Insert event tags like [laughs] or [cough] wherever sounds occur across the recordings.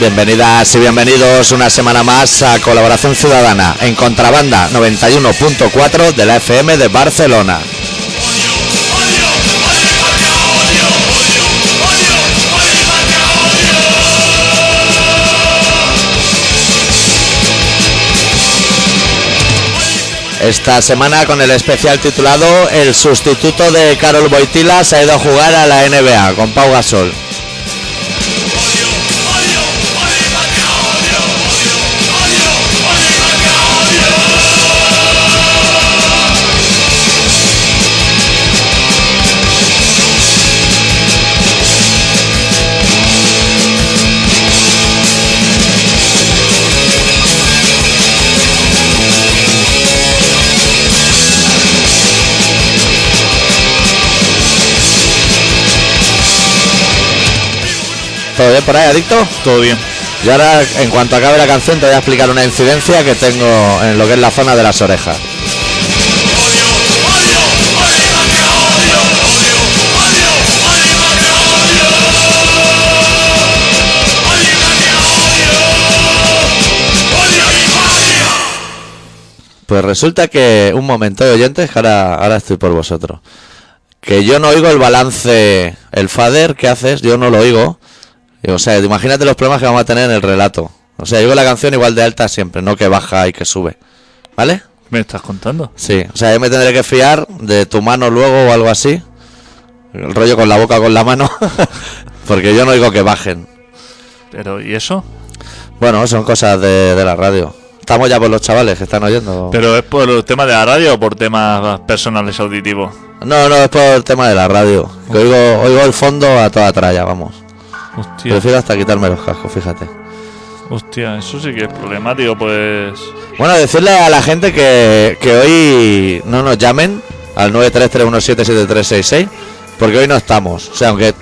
Bienvenidas y bienvenidos una semana más a Colaboración Ciudadana en Contrabanda 91.4 de la FM de Barcelona. Esta semana con el especial titulado El sustituto de Carol Boitila se ha ido a jugar a la NBA con Pau Gasol. ¿Todo bien por ahí, adicto? Todo bien. Y ahora, en cuanto acabe la canción, te voy a explicar una incidencia que tengo en lo que es la zona de las orejas. Pues resulta que, un momento de oyentes, que ahora, ahora estoy por vosotros. Que yo no oigo el balance, el fader que haces, yo no lo oigo. O sea, imagínate los problemas que vamos a tener en el relato. O sea, yo la canción igual de alta siempre, no que baja y que sube. ¿Vale? ¿Me estás contando? Sí. O sea, yo me tendré que fiar de tu mano luego o algo así. El rollo con la boca con la mano. [laughs] Porque yo no oigo que bajen. Pero, ¿y eso? Bueno, son cosas de, de la radio. Estamos ya por los chavales que están oyendo. ¿Pero es por el tema de la radio o por temas personales auditivos? No, no, es por el tema de la radio. Que oigo, oigo el fondo a toda tralla, vamos. Hostia, Prefiero hasta quitarme los cascos, fíjate. hostia, eso sí que es problemático, pues... Bueno, decirle a la gente que, que hoy no nos llamen al 933177366 porque hoy no estamos. O sea, aunque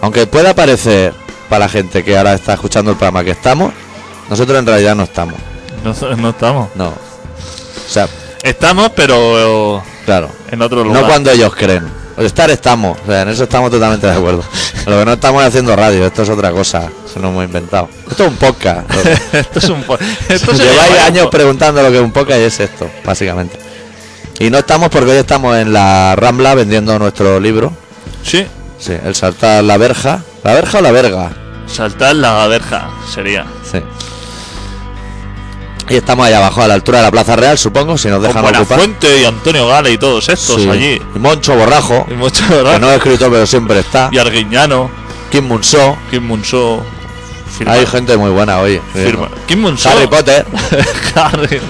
aunque pueda parecer para la gente que ahora está escuchando el programa que estamos, nosotros en realidad no estamos. No, no estamos. No. O sea, Estamos, pero claro. en otro lugar. No cuando ellos creen. Estar estamos, o sea, en eso estamos totalmente de acuerdo. Lo que no estamos es haciendo radio, esto es otra cosa, se nos hemos inventado. Esto es un podcast. [laughs] esto es un... po- Esto se Lleváis años preguntando lo que es un podcast y es esto, básicamente. Y no estamos porque hoy estamos en la Rambla vendiendo nuestro libro. Sí, Sí, el saltar la verja. ¿La verja o la verga? saltar la verja sería. Sí. Y estamos allá abajo, a la altura de la Plaza Real, supongo, si nos Con dejan ocupar. Buenafuente y Antonio Gala y todos estos Sí. allí. Y Moncho Borrajo, Y mucho, que no es escrito pero siempre está. Y Arguiñano, Kim Munso. Kim Munso... firma- Hay gente muy buena hoy. firma. Kim Munso... Harry Potter. [laughs] Harry.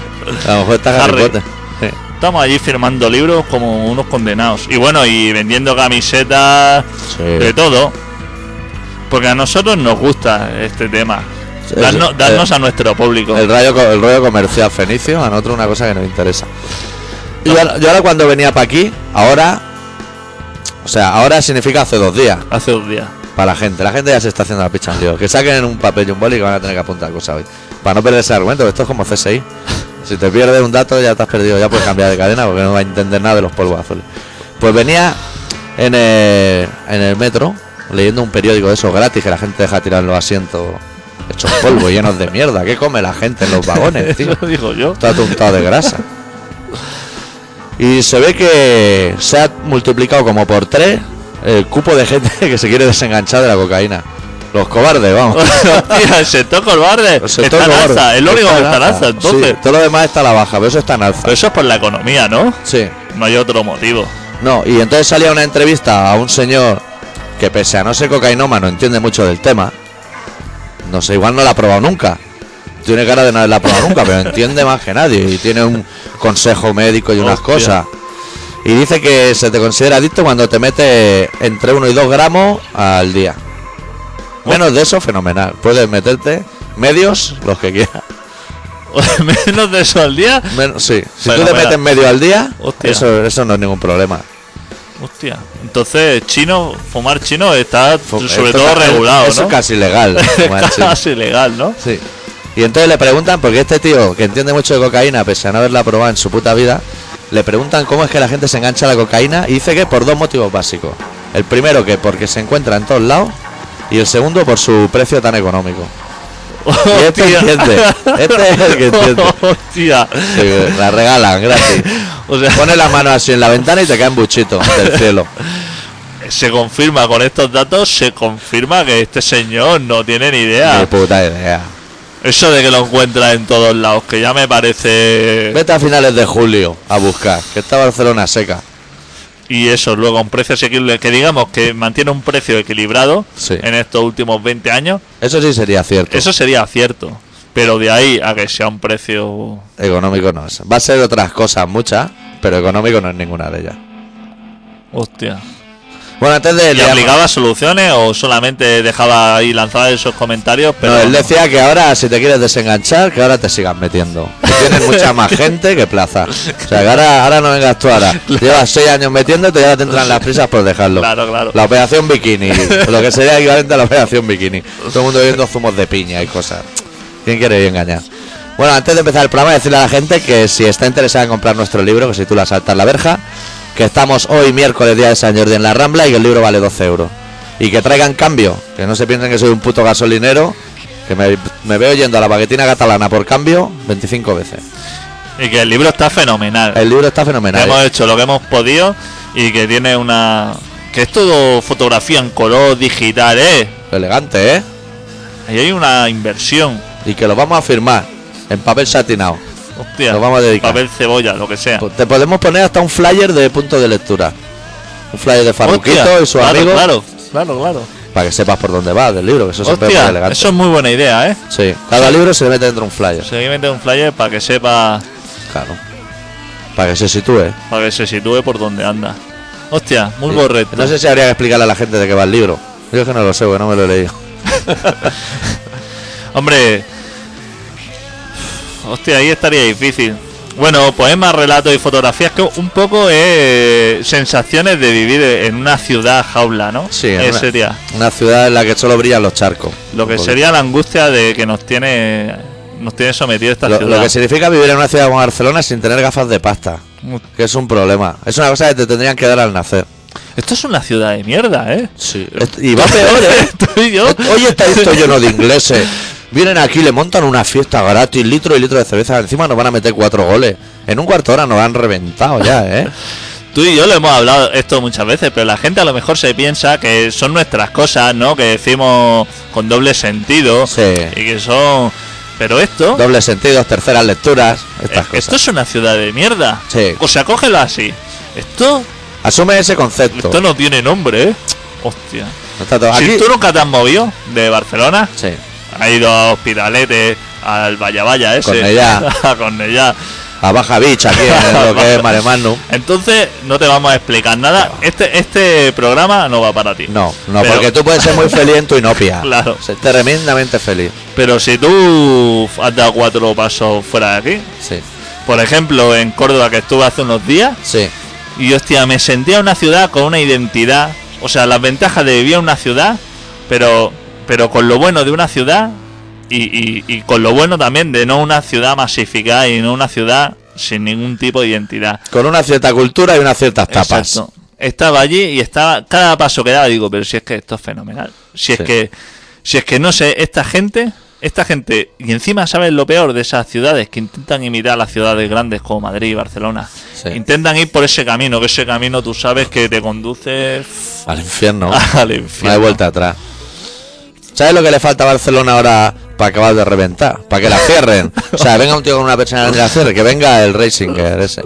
A lo mejor está Harry, Harry. Potter. Sí. Estamos allí firmando libros como unos condenados. Y bueno, y vendiendo camisetas, Sí. de todo. Porque a nosotros nos gusta este tema. Darnos, Eh, a nuestro público. El rollo, co- el rollo comercial fenicio, a nosotros una cosa que nos interesa. Yo, ahora- yo ahora cuando venía para aquí, ahora, o sea, ahora significa hace dos días Hace dos días. para la gente. La gente ya se está haciendo la picha en lío. Que saquen un papel y un boli que van a tener que apuntar cosas hoy. Para no perder ese argumento, esto es como CSI. Si te pierdes un dato ya te has perdido, ya puedes cambiar de cadena porque no va a entender nada de los polvos azules. Pues venía en el, en el metro leyendo un periódico de esos gratis que la gente deja tirar en los asientos hechos polvo, llenos de mierda. ¿Qué come la gente en los vagones, [laughs] tío? Eso digo yo. Está atuntado de grasa. Y se ve que se ha multiplicado como por tres el cupo de gente [laughs] que se quiere desenganchar de la cocaína. Los cobardes, vamos. [laughs] Hostia, el sector cobarde El sector está en cobarde. alza. Es lo único que está en alza, Sí, entonces. todo lo demás está a la baja, pero eso está en alza. Pero eso es por la economía, ¿no? Sí. No hay otro motivo. No, y entonces salía una entrevista a un señor que pese a no ser cocainómano entiende mucho del tema. No sé, igual no la ha probado nunca. Tiene cara de no haberla probado nunca, pero [laughs] entiende más que nadie. Y tiene un consejo médico y unas Hostia. cosas. Y dice que se te considera adicto cuando te metes entre 1 y 2 gramos al día. Menos de eso, fenomenal. Puedes meterte medios, los que quieras. [laughs] Menos de eso al día. Menos, sí. Si tú te metes medio al día, Hostia. eso, eso no es ningún problema. Hostia. Entonces, chino, fumar chino está sobre todo regulado, Eso ¿no? es casi legal. [laughs] casi legal, ¿no? Sí. Y entonces le preguntan, porque este tío que entiende mucho de cocaína, pese a no haberla probado en su puta vida, le preguntan cómo es que la gente se engancha a la cocaína y dice que por dos motivos básicos. El primero que porque se encuentra en todos lados y el segundo por su precio tan económico. Y este entiende. Este es el que entiende. Hostia. Sí, la regalan gratis. [laughs] O sea, Pone la mano así en la ventana y te cae un buchito del cielo. se confirma con estos datos, se confirma que este señor no tiene ni idea. Ni puta idea. Eso de que lo encuentra en todos lados, que ya me parece... Vete a finales de julio a buscar, que está Barcelona seca. Y eso, luego un precio asequible, que digamos que mantiene un precio equilibrado Sí. en estos últimos 20 años, Eso sí sería cierto. eso sería cierto. Pero de ahí a que sea un precio... Económico no es. Va a ser otras cosas, muchas, pero económico no es ninguna de ellas. Hostia. Bueno, antes de ¿Y aplicaba soluciones o solamente dejaba ahí lanzadas esos comentarios? Pero No, él decía que ahora, si te quieres desenganchar, que ahora te sigas metiendo. Que tienes mucha más [laughs] gente que plaza. O sea, que ahora, ahora no vengas tú ahora. Llevas seis años metiéndote y ahora te entran las prisas por dejarlo. Claro, claro. La operación bikini, lo que sería equivalente a la operación bikini. Todo el mundo bebiendo zumos de piña y cosas. ¿Quién quiere ir engañar? Bueno, antes de empezar el programa, decirle a la gente que si está interesada en comprar nuestro libro, que si tú la saltas la verja, que estamos hoy miércoles, día de San Jordi, en la Rambla y que el libro vale 12 euros. Y que traigan cambio, que no se piensen que soy un puto gasolinero, que me, me veo yendo a la baguetina catalana por cambio 25 veces. Y que el libro está fenomenal. El libro está fenomenal. Hemos hecho lo que hemos podido y que tiene una... Que es todo fotografía en color digital, ¿eh? Elegante, ¿eh? Ahí hay una inversión. Y que lo vamos a firmar en papel satinado. Hostia. Nos vamos a dedicar. Papel cebolla, lo que sea. Pues Te podemos poner hasta un flyer de punto de lectura. Un flyer de Farruquito Hostia, y su claro, amigo. Claro, claro, claro. Para que sepas por dónde va del libro, que eso siempre es muy Hostia, elegante. eso es muy buena idea, ¿eh? Sí, cada libro se le mete dentro un flyer. Seguidamente un flyer para que sepa, Claro. Para que se sitúe. para que se sitúe por donde anda. Hostia, muy Sí. correcto. No sé si habría que explicarle a la gente de qué va el libro. Yo es que no lo sé, porque no me lo he leído. [laughs] Hombre, hostia, ahí estaría difícil. Bueno, poemas, relatos y fotografías que un poco es sensaciones de vivir en una ciudad jaula, ¿no? Sí, Eh, una, sería una ciudad en la que solo brillan los charcos. lo que sería la angustia de que nos tiene nos tiene sometido esta Lo, ciudad. lo que significa vivir en una ciudad como Barcelona sin tener gafas de pasta. Que es un problema. Es una cosa que te tendrían que dar al nacer. Esto es una ciudad de mierda, ¿eh? Sí. Y va [laughs] peor, ¿eh? Tú y yo. Hoy está esto lleno de ingleses. [laughs] Vienen aquí, le montan una fiesta gratis, litro y litro de cerveza. Encima nos van a meter cuatro goles. En un cuarto de hora nos han reventado ya, ¿eh? [laughs] Tú y yo lo hemos hablado esto muchas veces, pero la gente a lo mejor se piensa que son nuestras cosas, ¿no? Que decimos con doble sentido Sí. y que son. Pero esto, Dobles sentidos, terceras lecturas, estas eh, cosas. esto es una ciudad de mierda. Sí. O sea, cógelo así. Esto, Asume ese concepto. esto no tiene nombre, ¿eh? Hostia. No está todo- Si Aquí- tú nunca te has movido de Barcelona, Sí. Has ido a Hospitalet, al Valla Valla ese. Cornellá. a [laughs] Cornellá. A Baja Beach, aquí en [laughs] lo que es Maremano. Entonces, no te vamos a explicar nada. Este, este programa no va para ti. No, no, Pero- porque tú puedes ser muy feliz en tu inopia. [laughs] Claro. Ser tremendamente feliz. Pero si tú has dado cuatro pasos fuera de aquí, Sí, por ejemplo, en Córdoba que estuve hace unos días, sí. y hostia, me sentía una ciudad con una identidad, o sea, las ventajas de vivir en una ciudad, pero, pero con lo bueno de una ciudad y, y- y con lo bueno también de no una ciudad masificada y no una ciudad sin ningún tipo de identidad. Con una cierta cultura y unas ciertas tapas. Exacto. Estaba allí y estaba cada paso que daba digo, pero si es que esto es fenomenal. Si es Sí. que si es que no sé, esta gente, esta gente y encima sabes lo peor de esas ciudades que intentan imitar las ciudades grandes como Madrid y Barcelona. Sí. Intentan ir por ese camino, que ese camino tú sabes que te conduce Al infierno. [laughs] al No infierno. hay vuelta atrás. ¿Sabes lo que le falta a Barcelona ahora para acabar de reventar? Para que la cierren. O sea, venga un tío con una persona de la cierre, que venga el Racinger ese.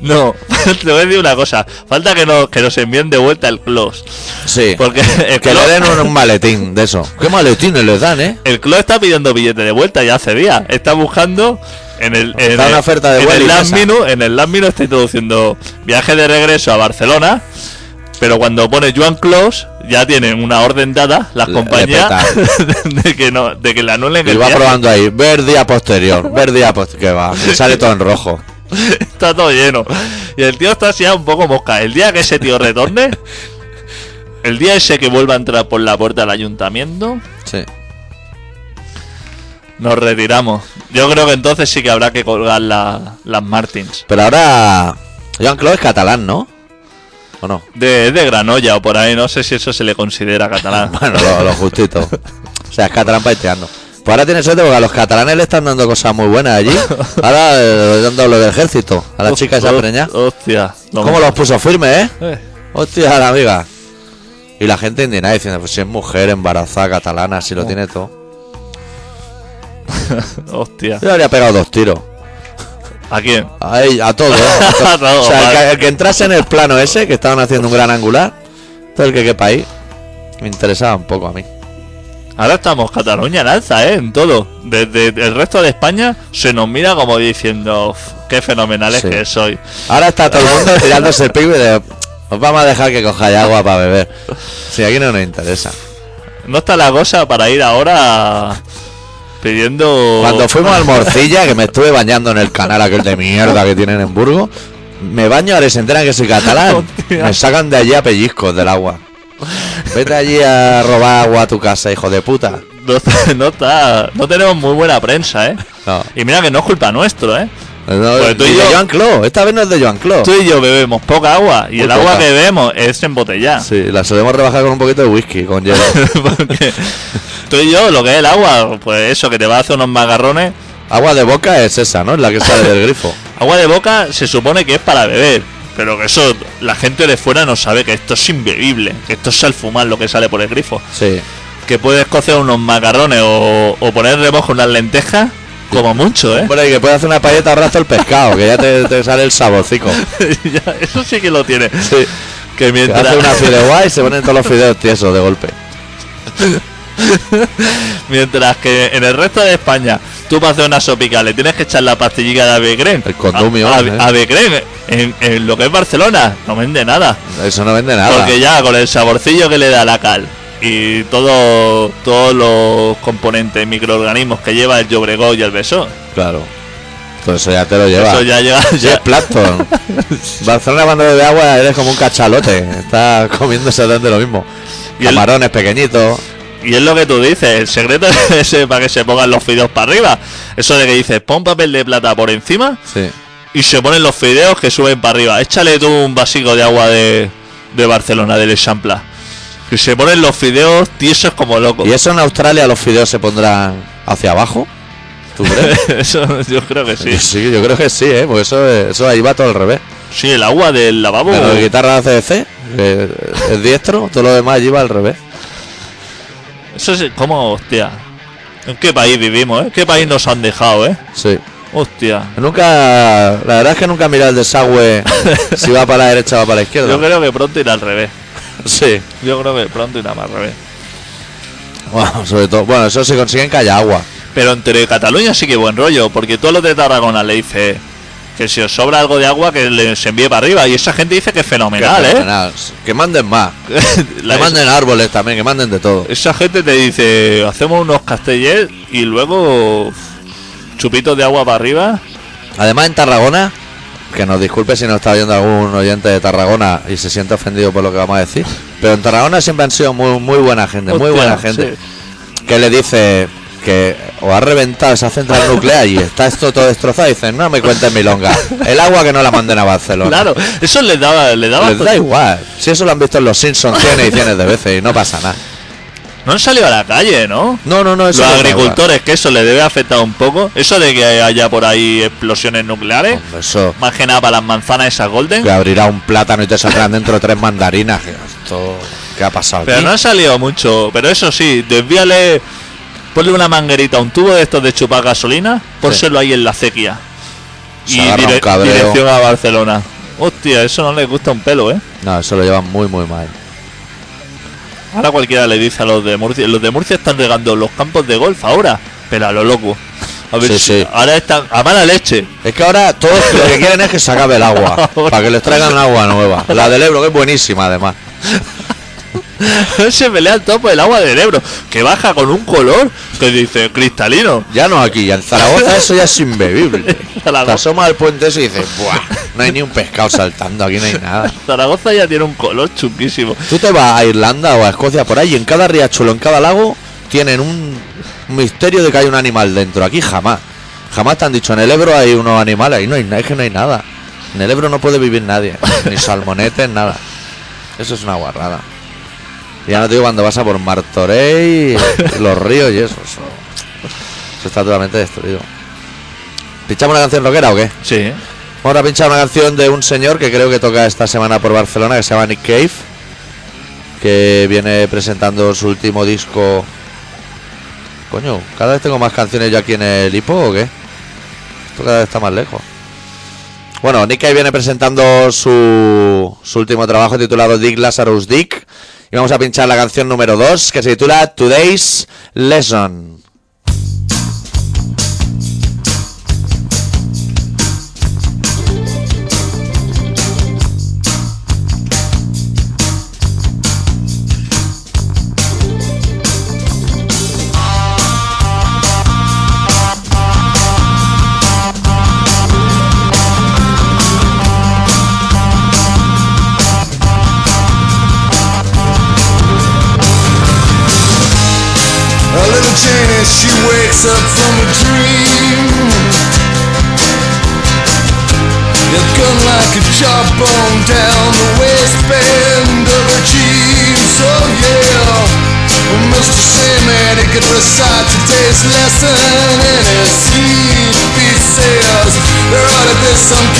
No, [laughs] te voy a decir una cosa, falta que nos que nos envíen de vuelta el close, Sí. porque el Que le Clos- den un, un maletín de eso. ¿Qué maletines les dan, eh? El club está pidiendo billete de vuelta ya hace días. Está buscando en el en Está el, una oferta de en el minute, en el last minute está introduciendo viaje de regreso a Barcelona. Pero cuando pone Joan Close, ya tienen una orden dada las Le- compañías le [laughs] de que no, de que le anulen Y va viaje. probando ahí. Ver día posterior. Ver día posterior. Que va. que sale todo en rojo. [laughs] Está todo lleno. Y el tío está así un poco mosca. El día que ese tío retorne, [laughs] el día ese que vuelva a entrar por la puerta del ayuntamiento, Sí. nos retiramos. Yo creo que entonces sí que habrá que colgar la- las Martins. Pero ahora. Joan Clos es catalán, ¿no? ¿O no? De, de Granolla o por ahí, no sé si eso se le considera catalán. [laughs] Bueno, lo, lo justito. O sea, es catalán paiteando. Pues ahora tiene suerte porque a los catalanes le están dando cosas muy buenas allí. [laughs] Ahora eh, le han dado lo del ejército. A la chica esa Hostia, preñada. Hostia. ¿Cómo los puso firmes, eh? Eh, Hostia, la amiga. Y la gente indignada diciendo, pues si es mujer embarazada catalana, si lo Oh. tiene todo. [laughs] Hostia. Yo le habría pegado dos tiros. ¿A quién? A, ell- a todo, ¿eh? A. A todo, o sea, el que, el que entrase en el plano ese, que estaban haciendo un gran angular, todo el que quepa ahí, me interesaba un poco a mí. Ahora estamos Cataluña en alza, ¿eh? En todo. Desde el resto de España se nos mira como diciendo, "Uf, qué fenomenales Sí. que soy. Ahora está todo el mundo [laughs] tirándose el y de, os vamos a dejar que cojáis agua para beber. Si aquí no nos interesa. No está la cosa para ir ahora pidiendo... Cuando fuimos al Morcilla, que me estuve bañando en el canal aquel de mierda que tienen en Burgos, me baño, ahora y se enteran que soy catalán. Hostia. Me sacan de allí a pellizcos del agua. Vete allí a robar agua a tu casa, hijo de puta. No, [laughs] no está... No tenemos muy buena prensa, ¿eh? No. Y mira que no es culpa nuestro, ¿eh? No, Pues tú y ni de yo- Joan Clos. Esta vez no es de Joan Clos. Tú y yo bebemos poca agua y Muy el agua que bebemos es embotellada. [laughs] Sí, la solemos rebajar con un poquito de whisky, con hielo. [laughs] Porque tú y yo, lo que es el agua, pues eso, que te va a hacer unos magarrones. Agua de boca es esa, ¿no? Es la que sale del [laughs] grifo. Agua de boca se supone que es para beber, pero que eso la gente de fuera no sabe que esto es imbebible, que esto es al fumar lo que sale por el grifo. Sí. Que puedes cocer unos macarrones o, o poner remojo unas lentejas, como mucho, ¿eh? Hombre, y que puede hacer una payeta al rastro el pescado, que ya te, te sale el saborcico. [laughs] Ya, eso sí que lo tiene. Sí. Que Que mientras, hace una fideuá y se ponen todos los fideos tiesos de golpe. [laughs] mientras que en el resto de España tú para hacer una sopica le tienes que echar la pastillita de Avegren. El condumio, A- a- ¿eh? Avegren, en, en lo que es Barcelona, no vende nada. Eso no vende nada. Porque ya con el saborcillo que le da la cal y todo, todos los componentes, microorganismos que lleva el Llobregó y el beso, Claro. Pues eso ya te lo lleva. eso ya [laughs] es Ya, plancton. [laughs] Barcelona cuando bebe agua eres como un cachalote. Está comiendo exactamente lo mismo. Y el- Camarones pequeñitos. y es lo que tú dices, el secreto es ese para que se pongan los fideos para arriba. Eso de que dices, pon papel de plata por encima Sí. y se ponen los fideos que suben para arriba. Échale tú un vasico de agua de, de Barcelona, del Echampla. Que se ponen los fideos tiesos como locos. ¿Y eso en Australia los fideos se pondrán hacia abajo? ¿Tú [laughs] crees? Eso yo creo que sí. sí, yo creo que sí, ¿eh? Porque eso, eso ahí va todo al revés. Sí, el agua del lavabo. Pero de guitarra de CDC, que es diestro, todo lo demás allí va al revés. Eso es como, hostia. ¿En qué país vivimos, eh? ¿Qué país nos han dejado, eh? Sí. Hostia. Nunca, la verdad es que nunca mira el desagüe si va para la derecha o va para la izquierda. Yo creo que pronto irá al revés. Sí. Yo creo que pronto irá más revés. Bueno, sobre todo, bueno, eso si consiguen que haya agua. Pero entre Cataluña sí que buen rollo, porque todos los de Tarragona le dice que si os sobra algo de agua que les envíe para arriba. Y esa gente dice que es fenomenal, ¿eh? fenomenal. Que manden más. [laughs] La- que manden árboles también, que manden de todo. Esa gente te dice, hacemos unos castellers y luego chupitos de agua para arriba. Además en Tarragona, que nos disculpe si nos está oyendo algún oyente de Tarragona y se siente ofendido por lo que vamos a decir, pero en Tarragona siempre han sido muy, muy buena gente, muy buena gente. sí. Que le dice que o ha reventado esa central nuclear y está esto todo destrozado, y dicen, no me cuentes milonga, el agua que no la manden a Barcelona. Claro, eso les daba, les daba Les da igual. Si eso lo han visto en los Simpsons cien ediciones de veces y no pasa nada. No han salido a la calle, ¿no? No, no, no, eso Los agricultores, que eso les debe afectar un poco. Eso de que haya por ahí explosiones nucleares. Hombre, eso más que nada para las manzanas esas golden. que abrirá un plátano y te saldrán dentro tres mandarinas. Esto, ¿qué ha pasado Pero aquí? no ha salido mucho. Pero eso sí, desvíale, ponle una manguerita, un tubo de estos de chupar gasolina, pónselo ahí en la acequia. Se Y dire- dirección a Barcelona. Hostia, eso no les gusta un pelo, ¿eh? No, eso lo llevan muy, muy mal. Ahora cualquiera le dice a los de Murcia. Los de Murcia están regando los campos de golf ahora, pero a lo loco. A ver Sí, ahora están a mala leche. Es que ahora todos [laughs] lo que quieren es que se acabe el agua. para que les traigan [laughs] agua nueva. La del Ebro, que es buenísima además. [laughs] Se pelea el topo del agua del Ebro, que baja con un color que dice cristalino. Ya no aquí, en Zaragoza eso ya es imbebible. [laughs] Te asomas al puente ese y dices, ¡buah! No hay ni un pescado saltando, aquí no hay nada. Zaragoza ya tiene un color chunguísimo. Tú te vas a Irlanda o a Escocia por ahí y en cada riachuelo, en cada lago, tienen un misterio de que hay un animal dentro. Aquí jamás. Jamás te han dicho, en el Ebro hay unos animales, ahí no hay es que no hay nada. En el Ebro no puede vivir nadie, ni salmonetes, nada. Eso es una guarrada. Ya no te digo cuando vas a por Martorey, [laughs] los ríos y eso. eso. Está totalmente destruido. ¿Pinchamos una canción rockera o qué? Sí. Vamos a pinchar una canción de un señor que creo que toca esta semana por Barcelona, que se llama Nick Cave, que viene presentando su último disco. Coño, cada vez tengo más canciones yo aquí en el hipo o qué? Esto cada vez está más lejos. Bueno, Nick Cave viene presentando su, su último trabajo titulado Dick Lazarus Dick. Y vamos a pinchar la canción número 2 que se titula Today's Lesson. Wakes up from a dream. Your gun like a jawbone down the waistband of her jeans. Oh yeah. Well, Mr. Sandman, he could recite today's lesson in his sleep. He says there ought to be some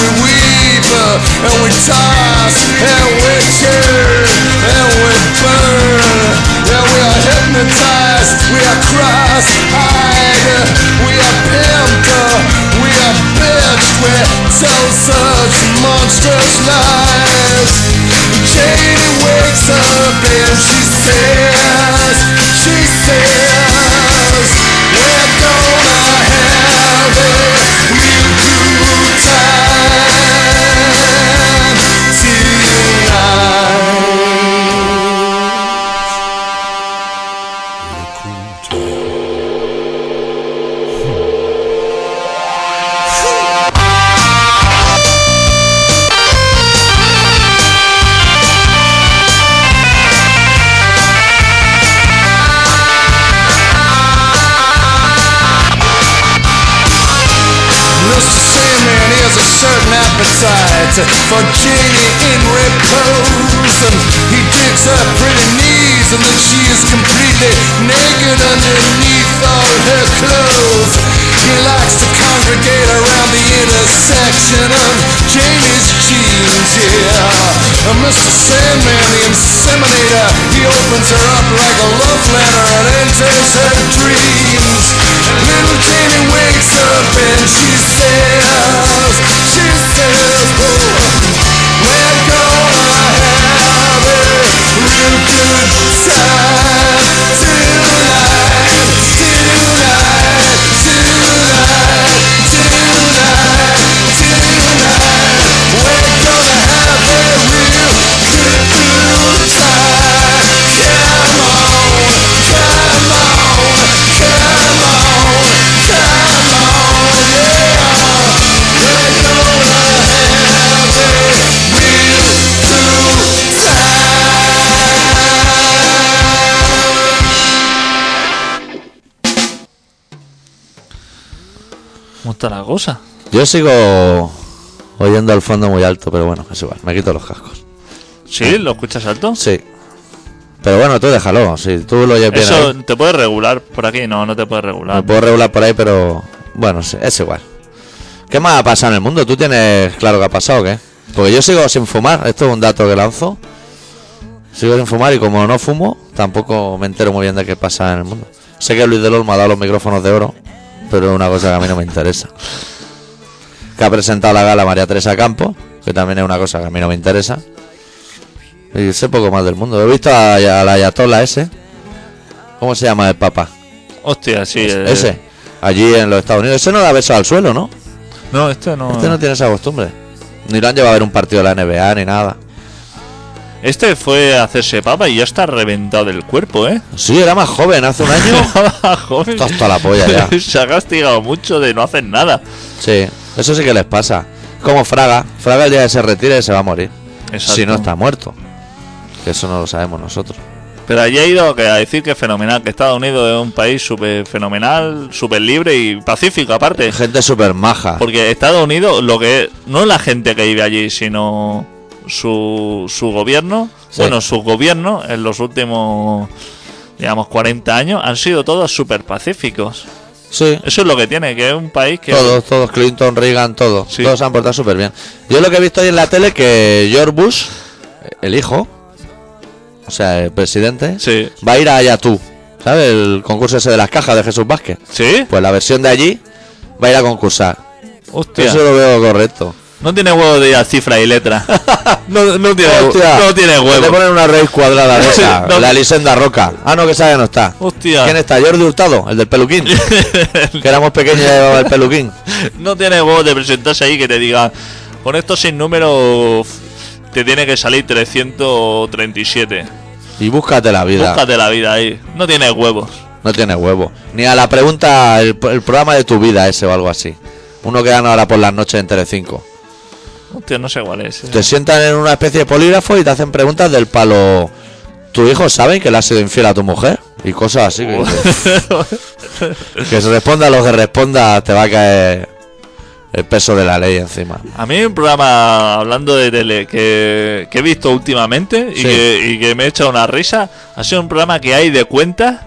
we weep uh, and we toss and we turn and we burn. Yeah, we are hypnotized, we are cross-eyed, we are pimped, uh, we are bitched, we tell such monstrous lies. Janie wakes up and she says, she says, cosa? Yo sigo oyendo al fondo muy alto, pero bueno, es igual. Me quito los cascos. ¿Sí? ¿Lo escuchas alto? Sí. Pero bueno, tú déjalo. Si tú lo oyes bien. Eso, ahí. ¿te puedes regular por aquí? No, no te puedes Me regular. puedo regular por ahí, pero bueno, es igual. ¿Qué más ha pasado en el mundo? ¿Tú tienes claro que ha pasado qué? Porque yo sigo sin fumar. Esto es un dato que lanzo. Sigo sin fumar y como no fumo, tampoco me entero muy bien de qué pasa en el mundo. Sé que Luis de me ha dado los micrófonos de oro, pero es una cosa que a mí no me interesa. Que ha presentado la gala María Teresa Campos, que también es una cosa que a mí no me interesa. Y sé poco más del mundo. He visto a, a la Ayatola ese. ¿Cómo se llama el Papa? Hostia, sí. eh, Ese, allí en los Estados Unidos. Ese no da besos al suelo, ¿no? No, este no. Este no tiene esa costumbre. Ni lo han llevado a ver un partido de la NBA ni nada. Este fue a hacerse papa y ya está reventado del cuerpo, ¿eh? Sí, era más joven, hace un año. [laughs] Joven. Está hasta la polla ya. [laughs] Se ha castigado mucho de no hacer nada. Sí, eso sí que les pasa. Como Fraga. Fraga el día que se retire se va a morir. Exacto. Si no está muerto. Que eso no lo sabemos nosotros. Pero allí ha ido a decir que es fenomenal, que Estados Unidos es un país súper fenomenal, súper libre y pacífico aparte. Gente súper maja. Porque Estados Unidos, lo que no es la gente que vive allí, sino su, su gobierno, Sí. bueno, su gobierno en los últimos, digamos, 40 años han sido todos súper pacíficos. Sí. Eso es lo que tiene, que es un país que... Todos, todos, Clinton, Reagan, todos. Sí. Todos se han portado súper bien. Yo lo que he visto hoy en la tele que George Bush, el hijo, o sea, el presidente, Sí. va a ir a Ayatú. ¿Sabes? El concurso ese de las cajas de Jesús Vázquez. ¿Sí? Pues la versión de allí va a ir a concursar. Hostia. Eso lo veo correcto. No tiene huevo de ir cifra y letra. [laughs] no, no tiene, Hostia, no tiene Le huevo. ponen una raíz cuadrada de [laughs] esa. No. La Elisenda Roca. Ah, no, que esa ya no está. Hostia. ¿Quién está? Jordi Hurtado, el del peluquín. [laughs] que éramos pequeños y llevaba el peluquín. no tiene huevo de presentarse ahí que te diga, con estos seis números te tiene que salir 337. Y búscate la vida. Búscate la vida ahí. No tiene huevos. No tiene huevo. Ni a la pregunta, el, el programa de tu vida ese o algo así. Uno que dan ahora por las noches en Telecinco. Hostia, no sé cuál es. eh. Te sientan en una especie de polígrafo y te hacen preguntas del palo. ¿Tu hijo sabe que le has sido infiel a tu mujer? Y cosas así. [laughs] Que, se responda lo que responda, te va a caer el peso de la ley encima. A mí hay un programa hablando de tele que, que he visto últimamente y, Sí. que, y que me he echado una risa. Ha sido un programa que hay de cuenta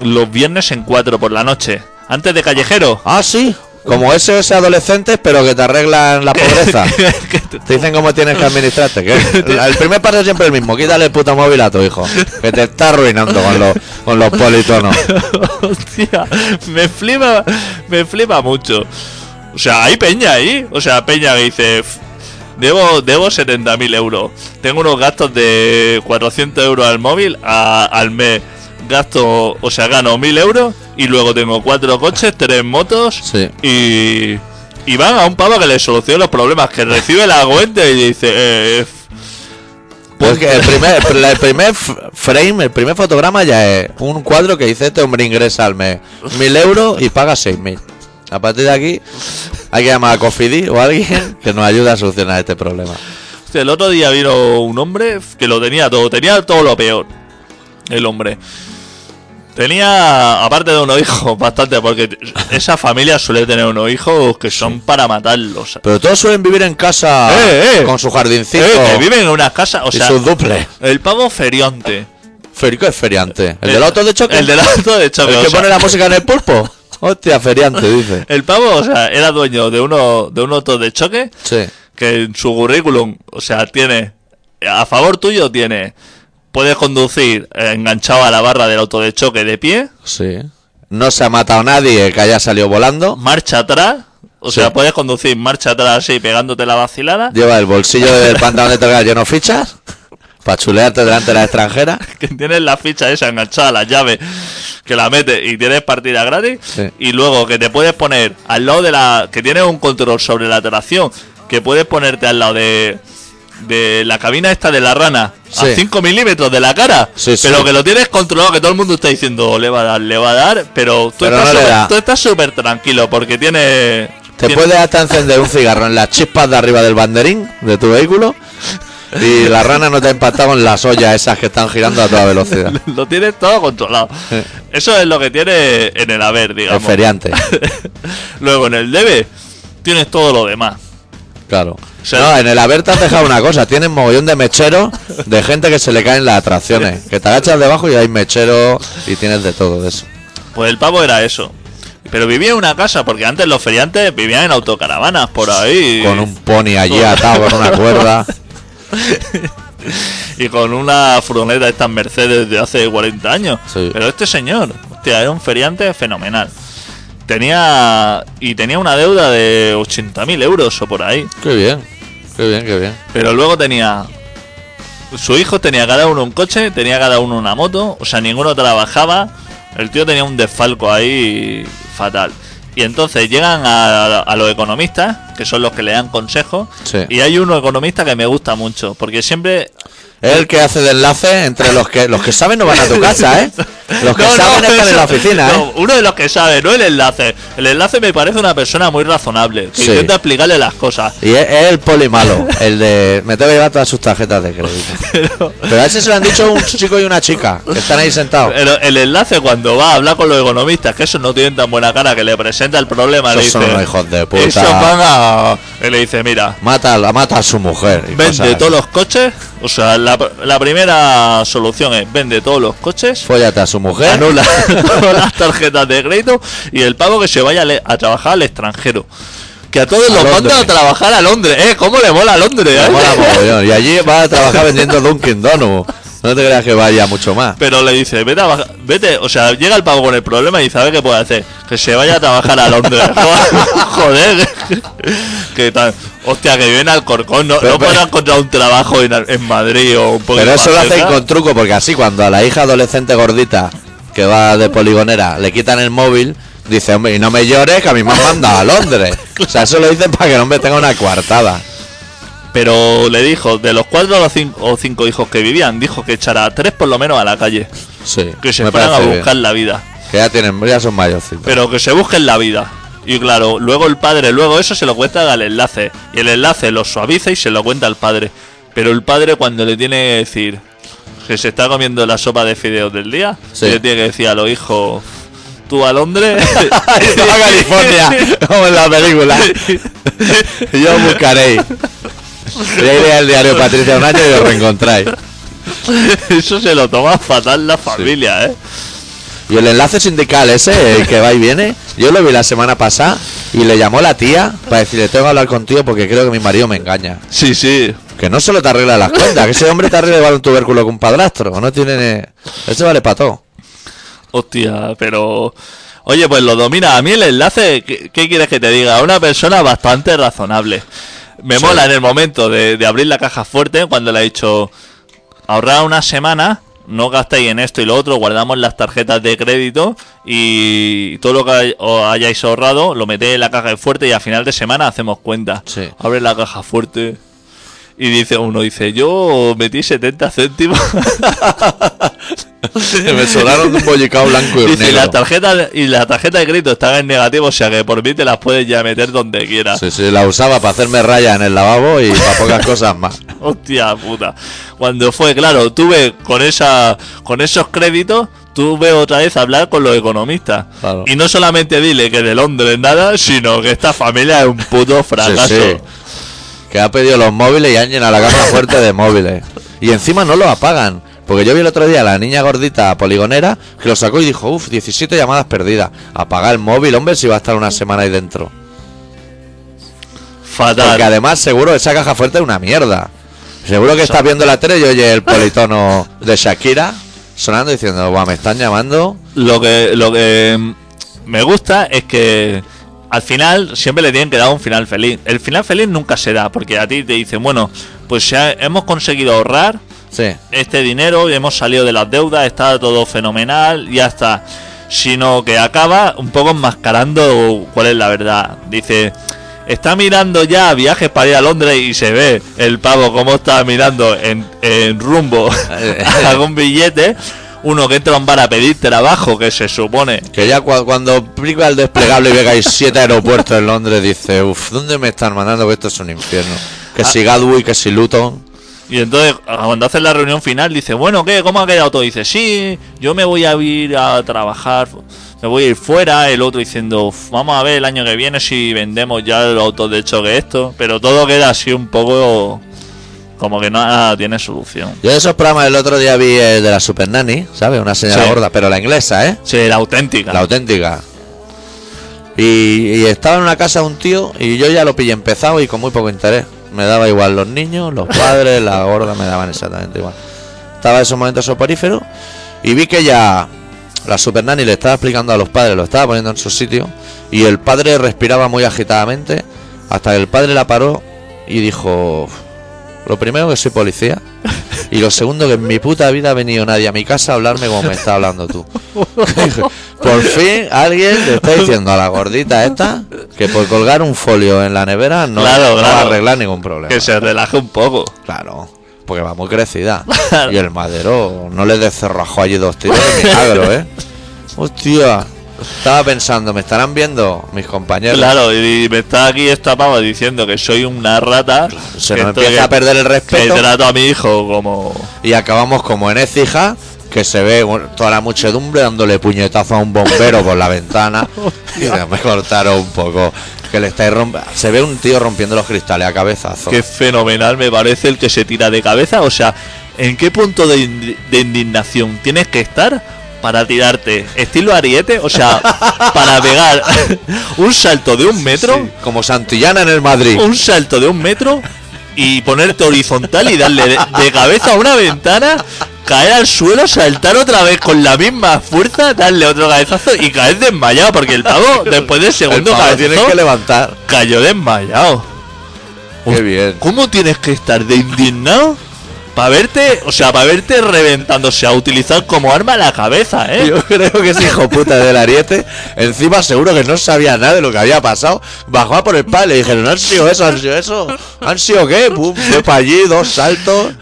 los viernes en 4 por la noche. Antes de Callejero. Ah, sí. Como SOS adolescentes, pero que te arreglan la [laughs] pobreza. Te- dicen cómo tienes que administrarte. Que [laughs] el primer paso es siempre el mismo. Quítale el puto móvil a tu hijo. Que te está arruinando con los, con los politonos. [laughs] Hostia, me flipa, me flipa mucho. O sea, hay peña ahí. O sea, peña que dice, "F- debo, debo 70.000 euros. Tengo unos gastos de 400 euros al móvil a- al mes. Gasto, o sea, gano 1.000 euros y luego tengo cuatro coches, tres motos Sí. y, y van a un pavo que le soluciona los problemas, que recibe la cuenta y dice, eh, Pues que [laughs] el primer, el primer frame, el primer fotograma ya es un cuadro que dice este hombre ingresa al mes mil euros y paga seis mil. A partir de aquí hay que llamar a Cofidi o a alguien que nos ayude a solucionar este problema. El otro día vino un hombre que lo tenía todo, tenía todo lo peor. El hombre. Tenía, aparte de unos hijos, [laughs] bastante, porque esa familia suele tener unos hijos que son para matarlos. Pero todos suelen vivir en casa Eh, eh. con su jardincito Eh, que viven en unas casas, o y sea, sus duples. el pavo ferionte. Ferico es feriante. ¿El del auto de choque? El del auto de choque. ¿El o que sea, pone la música en el pulpo? [laughs] Hostia, feriante, dice. el pavo, o sea, era dueño de uno de un auto de choque Sí. que en su currículum, o sea, tiene a favor tuyo tiene puedes conducir eh, enganchado a la barra del auto de choque de pie, Sí. No se ha matado nadie que haya salido volando. marcha atrás, o Sí. sea, puedes conducir marcha atrás así pegándote la vacilada, Lleva el bolsillo [laughs] del pantalón de tocar lleno de fichas. Para chulearte delante de la extranjera. [laughs] que tienes la ficha esa enganchada a la llave, que la metes y tienes partida gratis, Sí. y luego que te puedes poner al lado de la que tienes un control sobre la tracción, que puedes ponerte al lado de de la cabina esta de la rana Sí. a 5 milímetros de la cara, Sí, sí. pero que lo tienes controlado, que todo el mundo está diciendo le va a dar, le va a dar, pero tú Pero estás no súper- tranquilo porque tiene Te tiene- puedes hasta encender un cigarro en las chispas de arriba del banderín de tu vehículo Y la rana no te ha impactado con las ollas esas que están girando a toda velocidad. [laughs] Lo tienes todo controlado. Eso es lo que tiene en el haber, El digamos. feriante, [laughs] Luego en el debe tienes todo lo demás. Claro. sea- no, en el haber te has dejado una cosa. Tienes mogollón de mecheros de gente que se le caen las atracciones. Que te agachas debajo y hay mecheros y tienes de todo eso. Pues el pavo era eso. Pero vivía en una casa, porque antes los feriantes vivían en autocaravanas por ahí. Con un pony allí atado con una cuerda. [laughs] y con una furgoneta de estas Mercedes de hace 40 años. Sí. Pero este señor, hostia, era un feriante fenomenal. Tenía. Y tenía una deuda de 80.000 euros o por ahí. Qué bien, qué bien, qué bien. Pero luego tenía. Su hijo tenía cada uno un coche, tenía cada uno una moto, o sea, ninguno trabajaba. El tío tenía un desfalco ahí fatal. Y entonces llegan a, a los economistas, que son los que le dan consejos, Sí. y hay uno economista que me gusta mucho, porque siempre Es el que hace de enlace entre los que los que saben no van a tu casa, ¿eh? Los que No, no, saben están en eso- la oficina, no, ¿eh? uno de los que sabe, no el enlace. El enlace me parece una persona muy razonable, que Sí. intenta explicarle las cosas. Y es, es el poli malo, el de me tengo que llevar todas sus tarjetas de crédito. [laughs] Pero a ese se lo han dicho un chico y una chica, que están ahí sentados. El, el enlace cuando va a hablar con los economistas, que esos no tienen tan buena cara, que le presenta el problema, le Esos dice... son unos hijos de puta. Esos van a... Y le dice, mira, Mata, a- mata a su mujer. y vende todos los coches. O sea, la, la primera solución es vende todos los coches. Fóllate a su mujer. Anula [laughs] todas las tarjetas de crédito y el pavo que se vaya a le- a trabajar al extranjero. Que a todos A los manda Londres. a trabajar a Londres. ¿Eh? ¿Cómo le mola a Londres? Eh? mola [laughs] mogollón. Y allí va a trabajar vendiendo Dunkin' Donuts. No te creas que vaya mucho más. Pero le dice, vete a baja- vete, o sea, llega el pavo con el problema y dice, a ver qué puede hacer. Que se vaya a trabajar a Londres. [laughs] Joder. que tal. Hostia, que vive en Alcorcón. No, Pero- no pero- encontrar un trabajo en, Al- en Madrid o un poco Pero eso lo hacen con truco, porque así cuando a la hija adolescente gordita que va de poligonera le quitan el móvil, dice, hombre, y no me llores que a mí me han mandado a Londres. [laughs] O sea, eso lo dicen para que no me tenga una coartada. Pero le dijo, de los cuatro o cinco, o cinco hijos que vivían, dijo que echara a tres por lo menos a la calle. Sí, Que se fueran a bien. buscar la vida. Que ya tienen, ya son mayorcitos. Pero que se busquen la vida. Y claro, luego el padre, luego eso se lo cuenta al enlace. Y el enlace lo suaviza y se lo cuenta al padre. Pero el padre cuando le tiene que decir que se está comiendo la sopa de fideos del día, Sí. le tiene que decir a los hijos, tú a Londres. [laughs] Y a California, como en la película. [laughs] Yo os buscaréis. Ya iré al diario Patricia un año y os reencontráis. eso se lo toma fatal la familia, ¿eh? Y el enlace sindical ese, el que va y viene, yo lo vi la semana pasada y le llamó la tía para decirle, tengo que hablar contigo porque creo que mi marido me engaña. Sí, sí. Que no solo te arregla las cuentas, que ese hombre te arregla igual un tubérculo con un padrastro. No tiene... Ese vale para todo. Hostia, pero... Oye, pues lo domina. A mí el enlace, ¿qué, qué quieres que te diga? Una persona bastante razonable. Me Sí. mola en el momento de, de abrir la caja fuerte cuando le ha dicho ahorrar una semana, no gastéis en esto y lo otro, guardamos las tarjetas de crédito y todo lo que os hayáis ahorrado lo metéis en la caja fuerte y a final de semana hacemos cuenta. Sí. Abre la caja fuerte. Y dice uno, dice, yo metí 70 céntimos. [laughs] me sobraron un bollicao blanco y y la negro. tarjeta de- y la tarjeta de crédito está en negativo, o sea que por mí te las puedes ya meter donde quieras. Sí, sí, la usaba para hacerme raya en el lavabo y para pocas cosas más. [laughs] Hostia puta. Cuando fue, claro, tuve con esa con esos créditos, tuve otra vez a hablar con los economistas. Claro. Y no solamente dile que de Londres nada, sino que esta familia es un puto fracaso. Sí, sí. Que ha pedido los móviles y han llenado la caja fuerte de móviles. Y encima no los apagan. Porque yo vi el otro día a la niña gordita poligonera que lo sacó y dijo, uff, 17 llamadas perdidas. Apaga el móvil, hombre, si va a estar una semana ahí dentro. Fatal. Porque además seguro esa caja fuerte es una mierda. Seguro que estás viendo la tele y oye el politono de Shakira sonando diciendo, guau, me están llamando. Lo que lo que me gusta es que al final siempre le tienen que dar un final feliz. El final feliz nunca se da, porque a ti te dicen, bueno, pues ya hemos conseguido ahorrar Sí, este dinero, hemos salido de las deudas, está todo fenomenal, ya está. Sino que acaba un poco enmascarando cuál es la verdad. Dice, está mirando ya viajes para ir a Londres y se ve el pavo como está mirando en, en rumbo a [laughs] [laughs] algún billete. Uno que entra a un bar a pedir trabajo, que se supone que ya cua- cuando aplica el desplegable y ve que hay siete aeropuertos en Londres, dice, uff, ¿dónde me están mandando? Que esto es un infierno. Que Ah. si Gatwick, que si Luton. Y entonces, cuando hacen la reunión final, dice, bueno, ¿qué? ¿Cómo ha quedado todo? Dice, sí, yo me voy a ir a trabajar, me voy a ir fuera. El otro diciendo, "Uf, vamos a ver el año que viene si vendemos ya los autos de choque esto. Pero todo queda así un poco como que nada tiene solución. Yo de esos programas el otro día vi el de la Super Nanny, ¿sabes? Una señora Sí. gorda, pero la inglesa, ¿eh? Sí, la auténtica. La auténtica. Y, y estaba en una casa un tío y yo ya lo pillé empezado y con muy poco interés. Me daba igual los niños, los [laughs] padres, la gorda, me daban exactamente igual. Estaba en esos momentos soporífero y vi que ya la Super Nanny le estaba explicando a los padres, lo estaba poniendo en su sitio y el padre respiraba muy agitadamente hasta que el padre la paró y dijo, lo primero que soy policía y lo segundo que en mi puta vida ha venido nadie a mi casa a hablarme como me está hablando tú. [laughs] por fin alguien le está diciendo a la gordita esta que por colgar un folio en la nevera no, Claro, no va a arreglar ningún problema. Que se relaje un poco. Claro, porque va muy crecida. Y el madero no le descerrajó allí dos tiros de milagro, ¿eh? [laughs] Hostia, estaba pensando, ¿me estarán viendo mis compañeros? Claro, y me está aquí esta pava diciendo que soy una rata. Se que nos empieza a perder el Que respeto trato a mi hijo como. y acabamos como en Écija, que se ve toda la muchedumbre dándole puñetazo a un bombero por la ventana. [laughs] y me cortaron un poco. Que le estáis romp- Se ve un tío rompiendo los cristales a cabezazo. Qué fenomenal me parece el que se tira de cabeza. O sea, ¿en qué punto de indignación tienes que estar para tirarte estilo ariete? O sea, para pegar un salto de un metro, Sí, como Santillana en el Madrid. un salto de un metro y ponerte horizontal y darle de, de cabeza a una ventana, caer al suelo, saltar otra vez con la misma fuerza, darle otro cabezazo y caer desmayado, porque el pavo después del El segundo cabezazo tienes que levantar. cayó desmayado. Qué bien. ¿Cómo tienes que estar de indignado para verte, o sea, para verte reventándose a utilizar como arma la cabeza, eh? Yo creo que ese hijo puta del ariete, encima seguro que no sabía nada de lo que había pasado. Bajó a por el palo y le dijeron, han sido eso, han sido eso. ¿Han sido qué? Pum, fue para allí, dos saltos.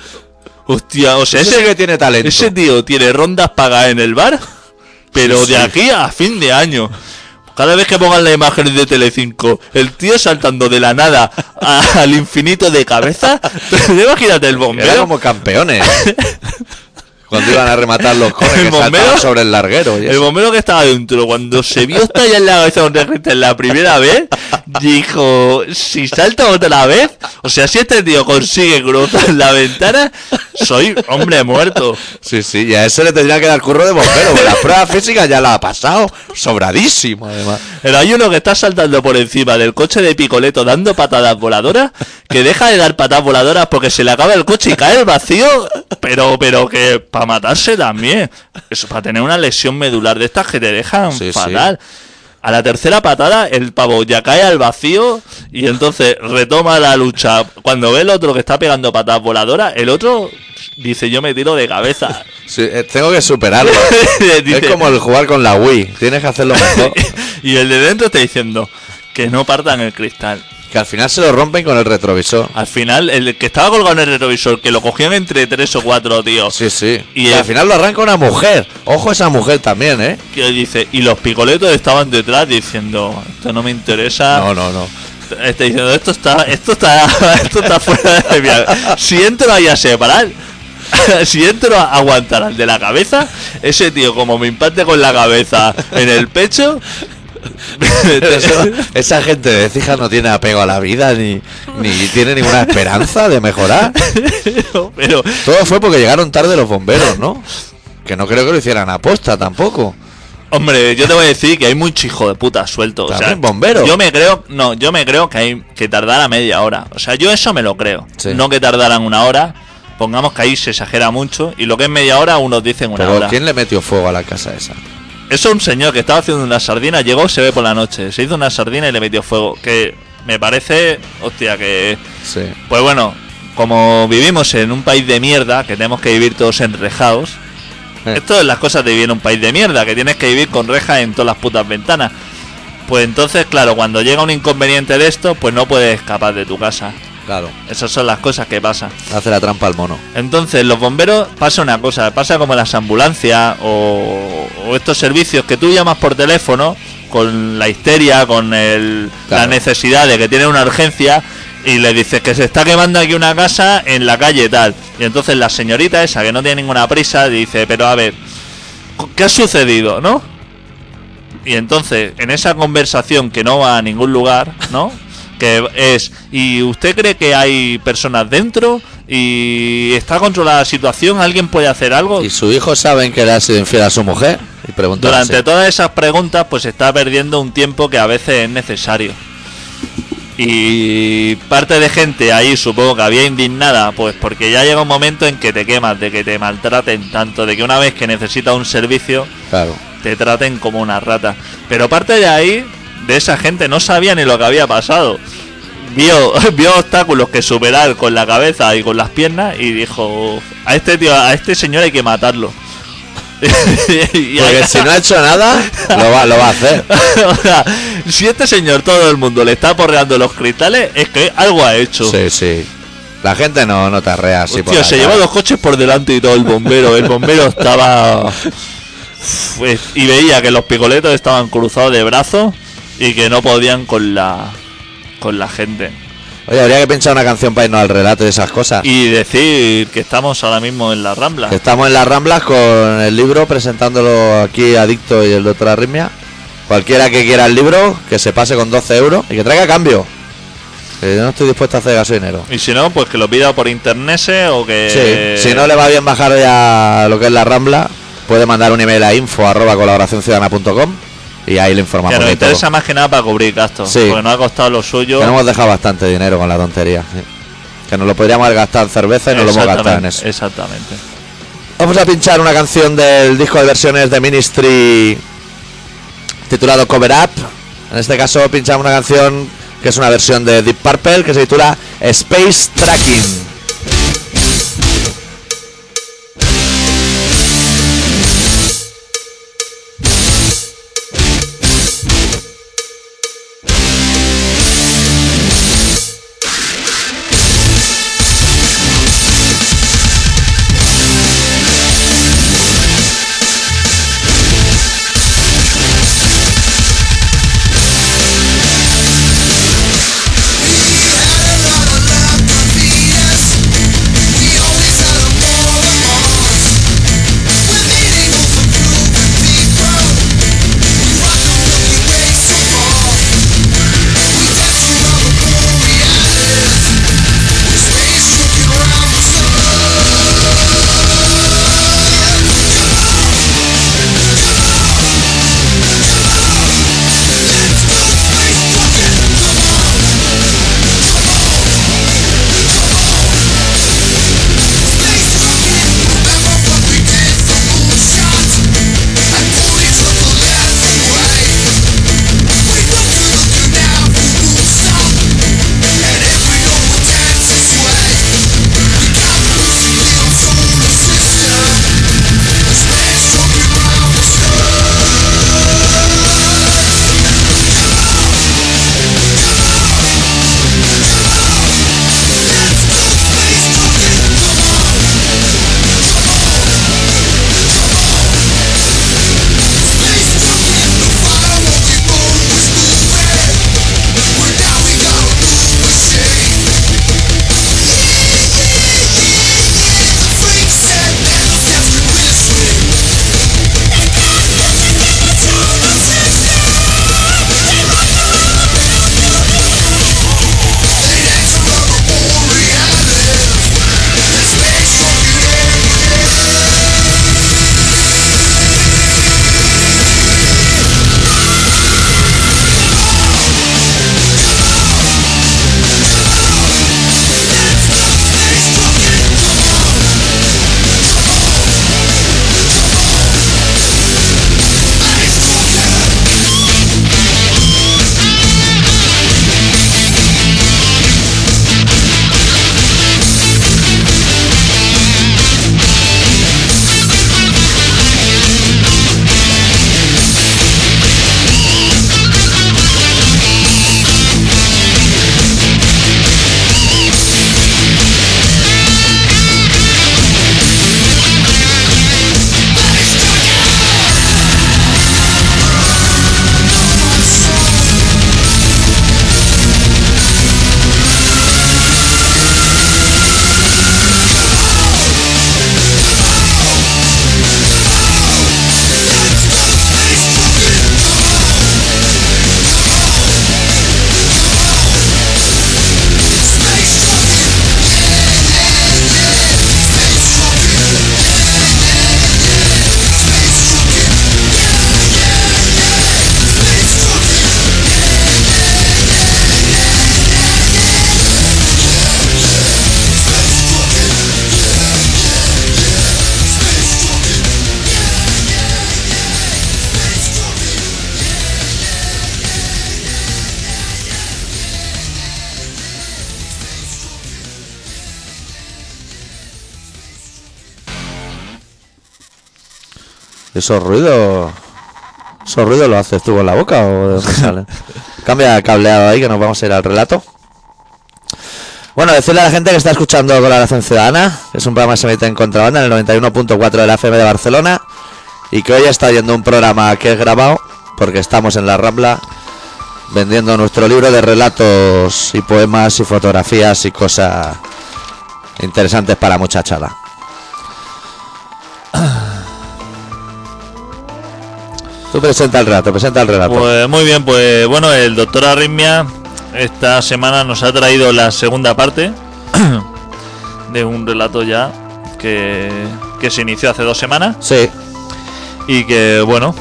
Hostia, o sea, Ese ese, que tiene talento. ese tío tiene rondas pagadas en el bar, pero Sí, de sí. aquí a fin de año. Cada vez que pongan la imagen de Telecinco, el tío saltando de la nada a- al infinito de cabeza, [laughs] imagínate el Era bombero. como campeones. [laughs] Cuando iban a rematar los cones El que bombero- sobre el larguero. y El bombero que estaba dentro, cuando se vio estallar en la cabeza un regente la primera vez, dijo, si salto otra vez, o sea, si este tío consigue cruzar la ventana, soy hombre muerto. Sí, sí, y a ese le tendría que dar curro de bombero. porque las pruebas físicas ya la ha pasado. Sobradísimo, además. Pero hay uno que está saltando por encima del coche de Picoleto dando patadas voladoras, que deja de dar patadas voladoras porque se le acaba el coche y cae el vacío, pero pero que para matarse también. Eso, para tener una lesión medular de estas que te dejan Sí, sí. A la tercera patada, el pavo ya cae al vacío y entonces retoma la lucha. Cuando ve el otro que está pegando patadas voladoras, el otro dice yo me tiro de cabeza. Sí, eh, tengo que superarlo. [laughs] Dice- es como el jugar con la Wii. Tienes que hacerlo mejor. [laughs] y el de dentro está diciendo que no partan el cristal. Que al final se lo rompen con el retrovisor. Al final, el que estaba colgado en el retrovisor, que lo cogían entre tres o cuatro tíos, Sí, sí. Y al final lo arranca una mujer. Ojo esa mujer también, ¿eh? que dice, y los picoletos estaban detrás diciendo, esto no me interesa. No, no, no. Está diciendo, esto está, esto está, [laughs] esto está fuera de mi Si entro ahí a separar, [laughs] si entro a aguantar al de la cabeza, ese tío como me impacte con la cabeza en el pecho, Eso- esa gente de Cija no tiene apego a la vida ni, ni tiene ninguna esperanza de mejorar. pero Todo fue porque llegaron tarde los bomberos, ¿no? Que no creo que lo hicieran a posta tampoco. Hombre, yo te voy a decir que hay mucho hijo de puta suelto. O sea, También. Yo me creo, no, yo me creo que hay que tardara media hora. O sea, yo eso me lo creo. Sí. No que tardaran una hora. Pongamos que ahí se exagera mucho. Y lo que es media hora, unos dicen una Pero hora. ¿quién le metió fuego a la casa esa? Eso un señor que estaba haciendo una sardina, llegó, se ve por la noche. Se hizo una sardina y le metió fuego. Que me parece, hostia, que. Sí. Pues bueno, como vivimos en un país de mierda, que tenemos que vivir todos enrejados. Eh. Esto es las cosas de vivir en un país de mierda, que tienes que vivir con rejas en todas las putas ventanas. Pues entonces, claro, cuando llega un inconveniente de esto, pues no puedes escapar de tu casa. Claro. Esas son las cosas que pasan. Hace la trampa al mono. Entonces, los bomberos pasa una cosa, pasa como las ambulancias o, o estos servicios que tú llamas por teléfono con la histeria, con el, la Claro. necesidad de que tiene una urgencia Y le dices que se está quemando aquí una casa en la calle tal. Y entonces la señorita esa, que no tiene ninguna prisa, dice, pero a ver, ¿qué ha sucedido, no? Y entonces, en esa conversación que no va a ningún lugar, ¿no? Que es, ¿y usted cree que hay personas dentro? ¿Y está controlada la situación? ¿Alguien puede hacer algo? Y su hijo saben que le ha sido infiel a su mujer. Y Durante así. todas esas preguntas, pues se está perdiendo un tiempo que a veces es necesario. Y parte de gente ahí, supongo que había indignada, pues porque ya llega un momento en que te quemas, de que te maltraten tanto, de que una vez que necesitas un servicio, Claro. te traten como una rata. Pero parte de ahí, de esa gente, no sabía ni lo que había pasado. Vio, [laughs] vio obstáculos que superar con la cabeza y con las piernas y dijo, a este tío, a este señor hay que matarlo. [laughs] Porque si no ha hecho nada, lo va, lo va a hacer. [laughs] o sea, si este señor todo el mundo le está porreando los cristales, es que algo ha hecho. Sí, sí. La gente no, no te arrea así la se cara. llevó dos coches por delante y todo el bombero. El bombero estaba. Pues, y veía que los picoletos estaban cruzados de brazos y que no podían con la con la gente. Oye, habría que pinchar una canción para irnos al relato de esas cosas. Y decir que estamos ahora mismo en la Rambla. Que Estamos en las Ramblas con el libro presentándolo aquí Adicto y el doctor Arritmia. Cualquiera que quiera el libro, que se pase con 12 euros y que traiga cambio. Que yo no estoy dispuesto a hacer gasolinero. Y si no, pues que lo pida por internet o que. Sí, si no le va bien bajar ya lo que es la Rambla, puede mandar un email a info arroba colaboracionciudadana.com y ahí le Que informamos nos de todo. interesa más que nada para cubrir gastos. Sí. Porque nos ha costado lo suyo. Que hemos dejado bastante dinero con la tontería. sí. Que nos lo podríamos haber gastado en cerveza y no lo hemos gastado en eso. Exactamente. Vamos a pinchar una canción del disco de versiones de Ministry titulado Cover Up. En este caso pinchamos una canción que es una versión de Deep Purple que se titula Space Tracking. ¿Esos ruidos? ¿Esos ruidos lo haces tú con la boca o de dónde [laughs] salen? Cambia el cableado ahí que nos vamos a ir al relato. Bueno, decirle a la gente que está escuchando Colaboración Ciudadana, que es un programa que se emite en contrabanda en el 91.4 de la FM de Barcelona y que hoy está yendo un programa que es grabado porque estamos en la Rambla vendiendo nuestro libro de relatos y poemas y fotografías y cosas interesantes para muchachada. Tú presenta el relato, presenta el relato. Pues muy bien, pues bueno, el doctor Arritmia esta semana nos ha traído la segunda parte [clears throat] de un relato ya que, que se inició hace dos semanas Sí, y que bueno,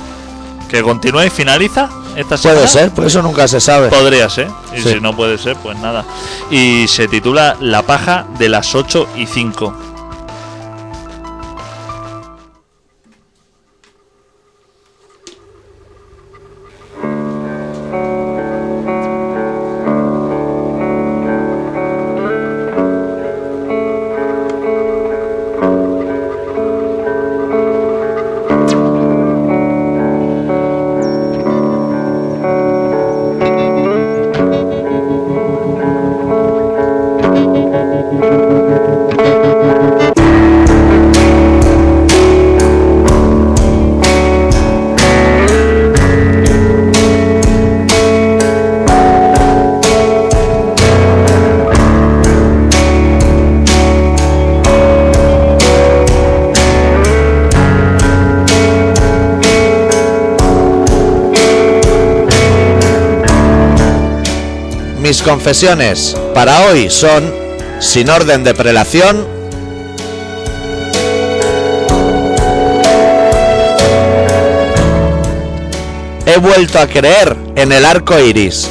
que continúa y finaliza esta semana. puede ser, pues eso nunca se sabe. Podría ser, y Sí. si no puede ser, pues nada. Y se titula La paja de las 8 y 5. Mis confesiones para hoy son, sin orden de prelación, he vuelto a creer en el arco iris.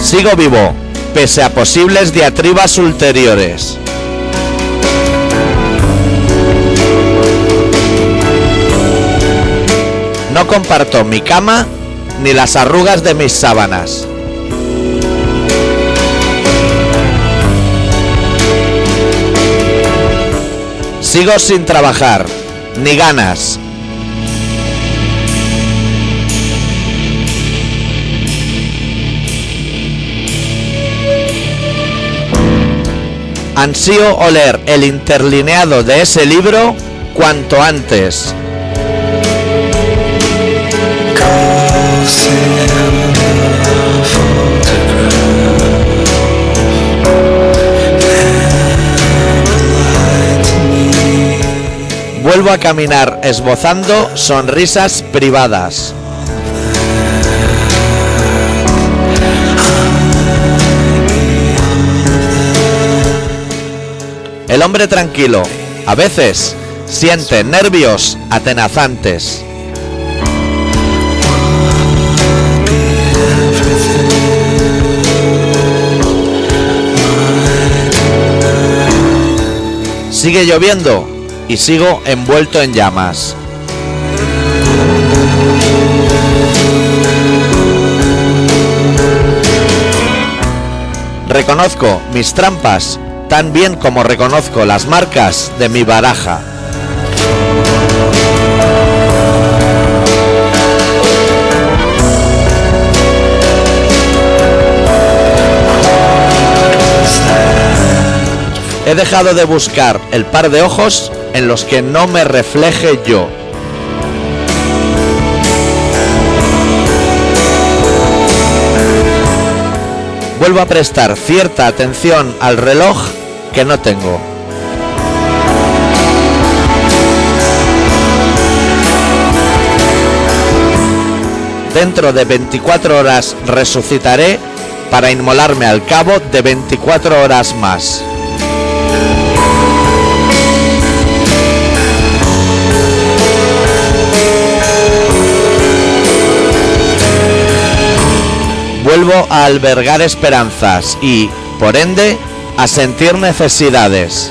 Sigo vivo, pese a posibles diatribas ulteriores. No comparto mi cama ni las arrugas de mis sábanas. Sigo sin trabajar, ni ganas. Ansío oler el interlineado de ese libro cuanto antes. Vuelvo a caminar esbozando sonrisas privadas. El hombre tranquilo, a veces, siente nervios atenazantes. Sigue lloviendo y sigo envuelto en llamas. Reconozco mis trampas tan bien como reconozco las marcas de mi baraja. He dejado de buscar el par de ojos en los que no me refleje yo. Vuelvo a prestar cierta atención al reloj que no tengo. Dentro de 24 horas resucitaré para inmolarme al cabo de 24 horas más. Vuelvo a albergar esperanzas y, por ende, a sentir necesidades.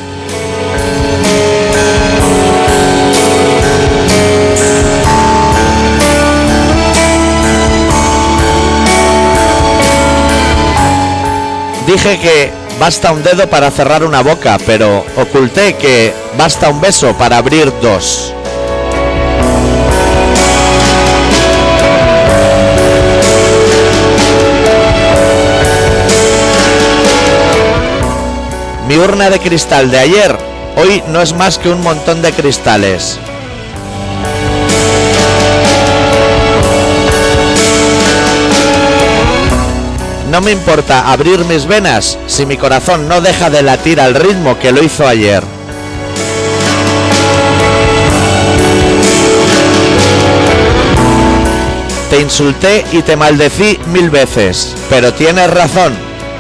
Dije que basta un dedo para cerrar una boca, pero oculté que basta un beso para abrir dos. Mi urna de cristal de ayer hoy no es más que un montón de cristales. No me importa abrir mis venas si mi corazón no deja de latir al ritmo que lo hizo ayer. Te insulté y te maldecí mil veces, pero tienes razón,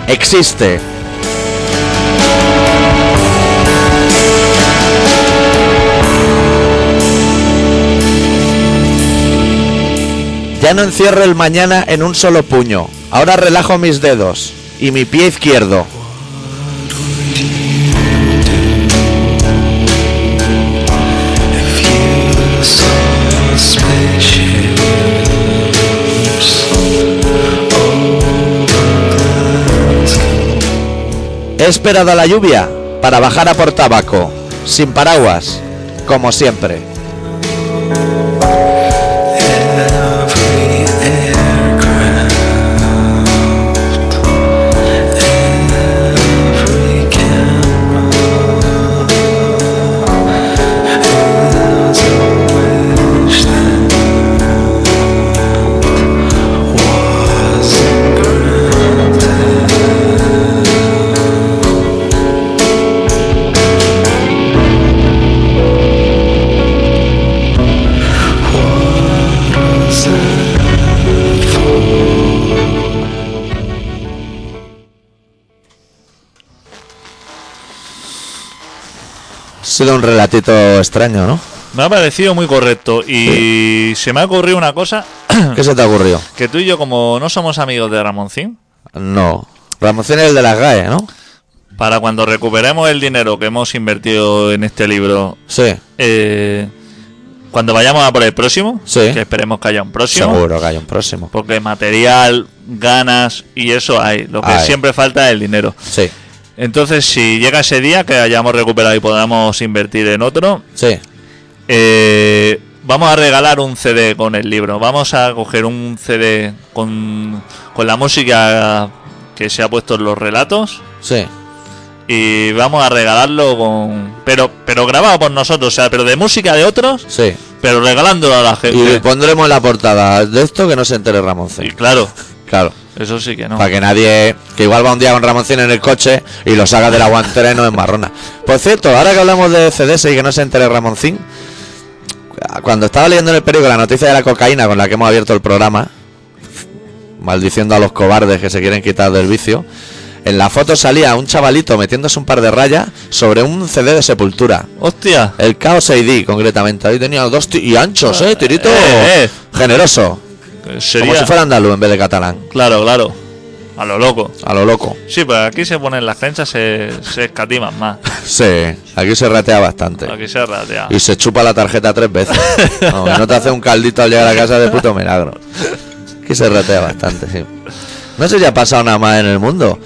existe. Ya no encierro el mañana en un solo puño. Ahora relajo mis dedos y mi pie izquierdo. He esperado a la lluvia para bajar a por tabaco, sin paraguas, como siempre. Sido un relatito extraño, ¿no? Me ha parecido muy correcto y se me ha ocurrido una cosa [clears throat] ¿Qué se te ocurrió? que tú y yo como no somos amigos de Ramoncín, No. Ramoncín es el de las GAE, ¿no? para cuando recuperemos el dinero que hemos invertido en este libro, Sí, eh, cuando vayamos a por el próximo, Sí. que esperemos que haya un próximo, seguro que hay un próximo. porque material, ganas y eso hay. Lo que Hay. siempre falta es el dinero. Sí, Entonces, si llega ese día que hayamos recuperado y podamos invertir en otro, sí. eh, vamos a regalar un CD con el libro. Vamos a coger un CD con, con la música que se ha puesto en los relatos Sí, y vamos a regalarlo con pero pero grabado por nosotros, o sea, pero de música de otros, sí. pero regalándolo a la Y gente. pondremos en la portada de esto que no se entere Y Ramoncín. claro, Claro. Eso sí que no. Para que nadie, que igual va un día con Ramoncín en el coche y lo saca de la guantera y no enmarrona. Por cierto, ahora que hablamos de CDS y que no se entere Ramoncín, cuando estaba leyendo en el periódico la noticia de la cocaína con la que hemos abierto el programa, maldiciendo a los cobardes que se quieren quitar del vicio, en la foto salía un chavalito metiéndose un par de rayas sobre un CD de sepultura. Hostia. El Chaos ID, concretamente. Ahí tenía dos y anchos, ¿eh? Tirito Eh, eh. generoso. Sería Como si fuera andaluz en vez de catalán. Claro, claro. A lo loco. A lo loco. Sí, pues aquí se ponen las creencias, se, se escatiman más. [laughs] Sí, aquí se ratea bastante. Aquí se ratea. Y se chupa la tarjeta tres veces. [laughs] No, y no te hace un caldito al llegar a casa de puto milagro. Aquí se ratea bastante, sí. No sé si ha pasado nada más en el mundo.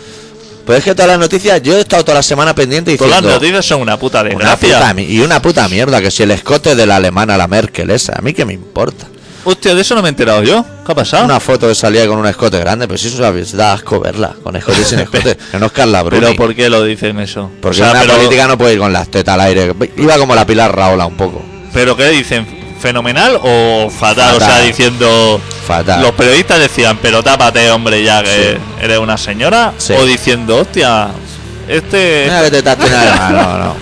Pero es que todas las noticias, yo he estado toda la semana pendiente Todas diciendo... las noticias son una puta una desgracia. puta y una puta mierda, que si el escote de la alemana, la Merkel, esa, a mí que me importa. Hostia, de eso no me he enterado yo. ¿Qué ha pasado? Una foto que salía con un escote grande, pero si eso sabes, da asco verla, con escote y sin escote, [laughs] que no es Carla Bruni. Pero ¿por qué lo dicen eso? Porque O sea, una pero, política no puede ir con las tetas al aire. Iba como la Pilar Raola un poco. ¿Pero qué dicen? ¿Fenomenal o fatal? O sea, diciendo... Fatal. Los periodistas decían, pero tápate, hombre, ya que eres una señora. Sí. O diciendo, hostia, este... Mira que no, no, no.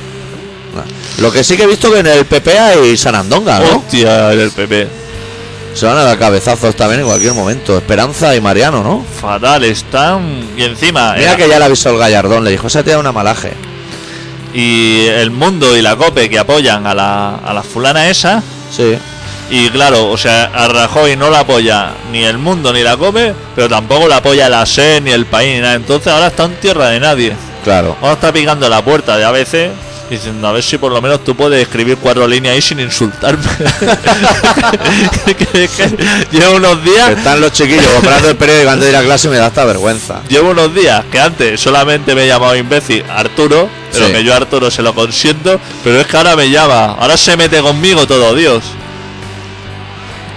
Lo que sí que he visto que en el PP hay Sarandonga, ¿no? Hostia, el PP. Se van a dar cabezazos también en cualquier momento. Esperanza y Mariano, ¿no? Fatal, están... Y encima... Mira eh, que ya le avisó el Gallardón, le dijo, esa tía es una malaje. Y el mundo y la COPE que apoyan a la, a la fulana esa... Sí. Y claro, o sea, a Rajoy no la apoya ni el mundo ni la COPE, pero tampoco la apoya la SE ni el país ni nada. Entonces ahora está en tierra de nadie. Claro. Ahora está picando la puerta de ABC Diciendo, a ver si por lo menos tú puedes escribir cuatro líneas ahí sin insultarme. [laughs] Que- que- que llevo unos días están los chiquillos comprando el periódico antes de ir a clase y me da hasta vergüenza. Llevo unos días que antes solamente me llamaba imbécil Arturo, pero Sí. que yo a Arturo se lo consiento, pero es que ahora me llama, ahora se mete conmigo todo Dios.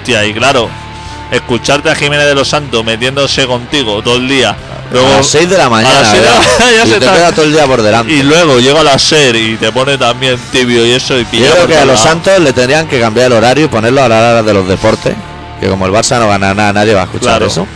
Tía, y claro, escucharte a Jiménez de los Santos metiéndose contigo todo el día. Luego, a las 6 de la mañana, a las seis de la ¿verdad? mañana ya y se te queda todo el día por delante. y luego llego a la SER y te pone también tibio y eso y Yo creo que a los. Santos le tendrían que cambiar el horario y ponerlo a la hora de los deportes. Que como el Barça no gana nada, nadie va a escuchar Claro. eso.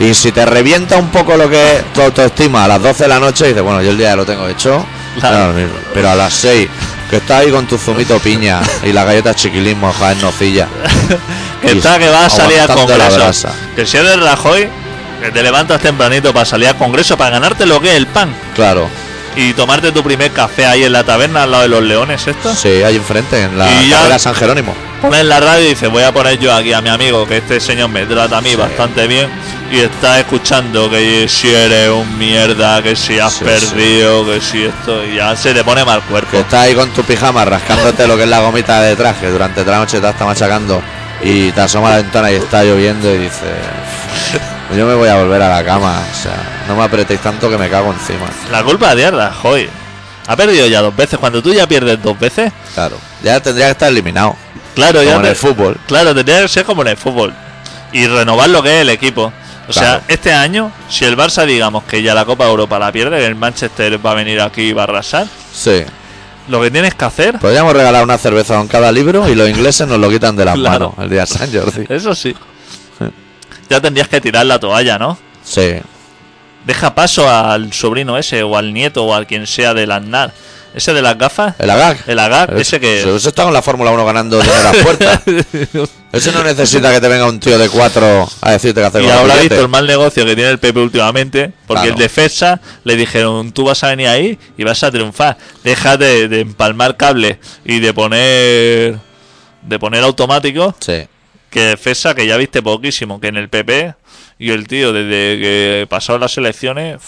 Y si te revienta un poco lo que es tu autoestima a las 12 de la noche, dices, bueno, yo el día ya lo tengo hecho. Claro. a. Pero a las 6, que estás ahí con tu zumito piña y la galleta chiquilismo, en nocilla. [laughs] Que está que va a salir la congreso. Que si eres Rajoy, que te levantas tempranito para salir al congreso para ganarte lo que es el pan. Claro, y tomarte tu primer café ahí en la taberna al lado de los leones esto sí, ahí enfrente, en la Y ya- San Jerónimo. pones la radio y dices voy a poner yo aquí a mi amigo que este señor me trata a mí Sí. bastante bien y está escuchando que si eres un mierda que si has Sí, perdido que si esto y ya se te pone mal cuerpo Que estás ahí con tu pijama rascándote lo que es la gomita de traje durante toda la noche te está machacando y te asoma a la ventana y está lloviendo y dices yo me voy a volver a la cama o sea no me apretéis tanto que me cago encima la culpa de Rajoy ha perdido ya dos veces cuando tú ya pierdes dos veces claro ya tendría que estar eliminado claro como ya en te- el fútbol Claro, tendría que ser como en el fútbol. Y renovar lo que es el equipo. O sea, este año, si el Barça, digamos que ya la Copa de Europa la pierde, que el Manchester va a venir aquí y va a arrasar, sí lo que tienes que hacer, podríamos regalar una cerveza con cada libro y los ingleses nos lo quitan de las Claro. manos el día de San Jordi eso sí. Ya tendrías que tirar la toalla, ¿no? sí Deja paso al sobrino ese, o al nieto, o al quien sea del Aznar. Ese de las gafas, el agag el Agag, ese que. Ese está con la Fórmula 1 ganando dinero a las puertas. [laughs] Ese no necesita que te venga un tío de cuatro a decirte que hacer Y billete. visto el mal negocio que tiene el Pepe últimamente, porque Claro. el defensa le dijeron, tú vas a venir ahí y vas a triunfar. Deja de, de empalmar cable y de poner de poner automático, Sí. Que defensa que ya viste poquísimo, que en el PP y el tío desde que pasó las elecciones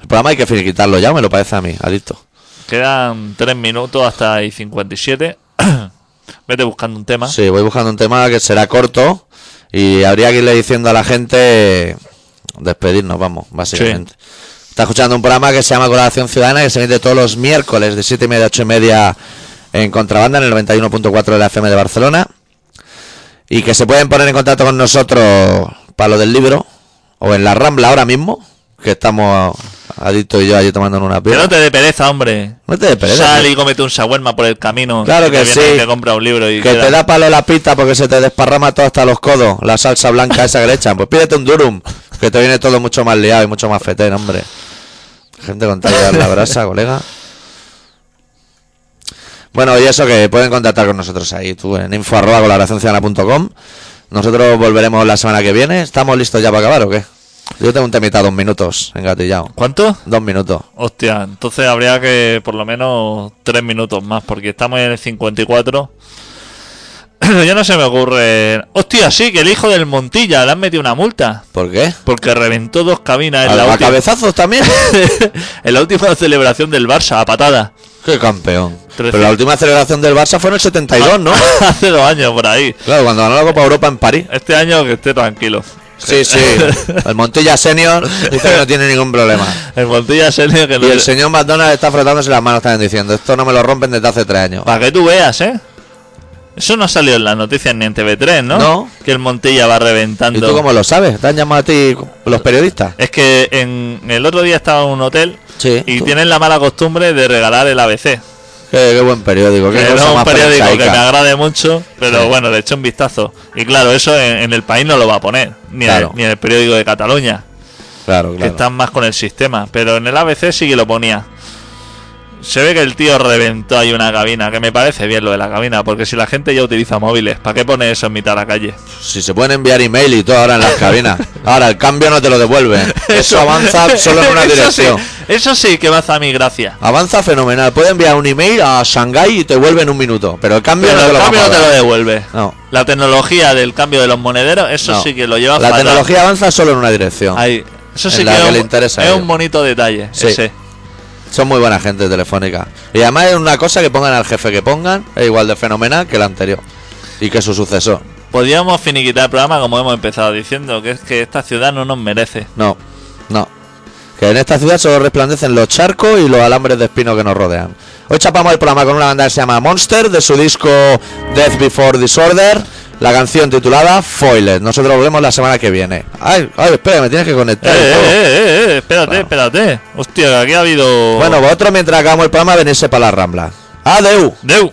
El programa hay que finiquitarlo ya, me lo parece a mí, adicto. quedan 3 minutos hasta y 57. [clears throat] Vete buscando un tema. Sí, voy buscando un tema que será corto y habría que irle diciendo a la gente despedirnos, vamos, básicamente. Está escuchando un programa que se llama Colaboración Ciudadana que se emite todos los miércoles de 7 y media a 8 y media en contrabanda en el 91.4 de la FM de Barcelona y que se pueden poner en contacto con nosotros para lo del libro o en la Rambla ahora mismo, que estamos adictos y yo allí tomando una Que piedra. no te dé pereza, hombre. No te dé pereza, Sal y comete un shawarma por el camino. Claro que sí. y Te compra un libro y Que queda- te da palo la pita porque se te desparrama todo hasta los codos, la salsa blanca esa que le echan. Pues pídete un durum, que te viene todo mucho más liado y mucho más fetén, hombre. Gente con tal de dar la brasa, colega. Bueno, y eso que pueden contactar con nosotros ahí, tú en info arroba colaboracionciudadana.com. Nosotros volveremos la semana que viene. ¿Estamos listos ya para acabar o qué? Yo tengo un temita dos minutos, engatillado. ¿Cuánto? Dos minutos. Hostia, entonces habría que por lo menos tres minutos más, porque estamos en el 54. [clears throat] ya no se me ocurre. Hostia, sí, que el hijo del Montilla le han metido una multa. ¿Por qué? Porque reventó dos cabinas en ¿A, la, a última, cabezazos también? [laughs] en la última celebración del Barça, a patada. ¡Qué campeón! Pero la última celebración del Barça fue en el 72, ¿no? [laughs] Hace dos años por ahí. Claro, cuando ganó la Copa Europa en París. Este año que esté tranquilo. Sí, sí. [laughs] El Montilla Senior dice que no tiene ningún problema. El Montilla se le que Y el señor McDonald está frotándose las manos también diciendo, esto no me lo rompen desde hace tres años. Para que tú veas, ¿eh? Eso no salió en las noticias ni en TV3, ¿no? No. Que el Montilla va ¿Y reventando. tú cómo lo sabes? ¿Te han llamado a ti los periodistas? Es que en el otro día estaba en un hotel Sí. y tú. tienen la mala costumbre de regalar el ABC. Qué, qué buen periódico, qué Que no cosa es un más periódico que me agrade mucho, pero Sí. bueno, le eché un vistazo. Y claro, eso en, en el país no lo va a poner, ni, Claro. en, ni en el periódico de Cataluña, Claro, que claro. están más con el sistema. Pero en el ABC sí que lo ponía. Se ve que el tío reventó ahí una cabina, que me parece bien lo de la cabina, porque si la gente ya utiliza móviles, ¿para qué pone eso en mitad de la calle? Si se pueden enviar email y todo ahora en las cabinas. Ahora, el cambio no te lo devuelven. [laughs] Eso avanza solo en una [laughs] Eso sí, dirección. Eso sí que me hace a mí gracia. Avanza fenomenal. Puede enviar un email a Shanghái y te vuelve en un minuto. Pero el cambio Pero no te el lo cambio no te lo devuelve. No. La tecnología del cambio de los monederos, eso No. sí que lo lleva La fatal. tecnología avanza solo en una dirección. Ahí. Eso sí que, que es, un bonito detalle. Sí. Ese. Son muy buena gente telefónica. Y además es una cosa que pongan al jefe que pongan, es igual de fenomenal que el anterior. Y que su sucesor. Podríamos finiquitar el programa como hemos empezado diciendo, que es que esta ciudad no nos merece. No, no. Que en esta ciudad solo resplandecen los charcos y los alambres de espino que nos rodean. Hoy chapamos el programa con una banda que se llama Monster, de su disco Death Before Disorder, la canción titulada Foiled. Nosotros volvemos la semana que viene. Ay, ay, espera, me tienes que conectar. eh, eh, eh, eh, espérate, Bueno. espérate. Hostia, aquí ha habido. Bueno, vosotros mientras hagamos el programa venirse para la Rambla. Adeu. Deu.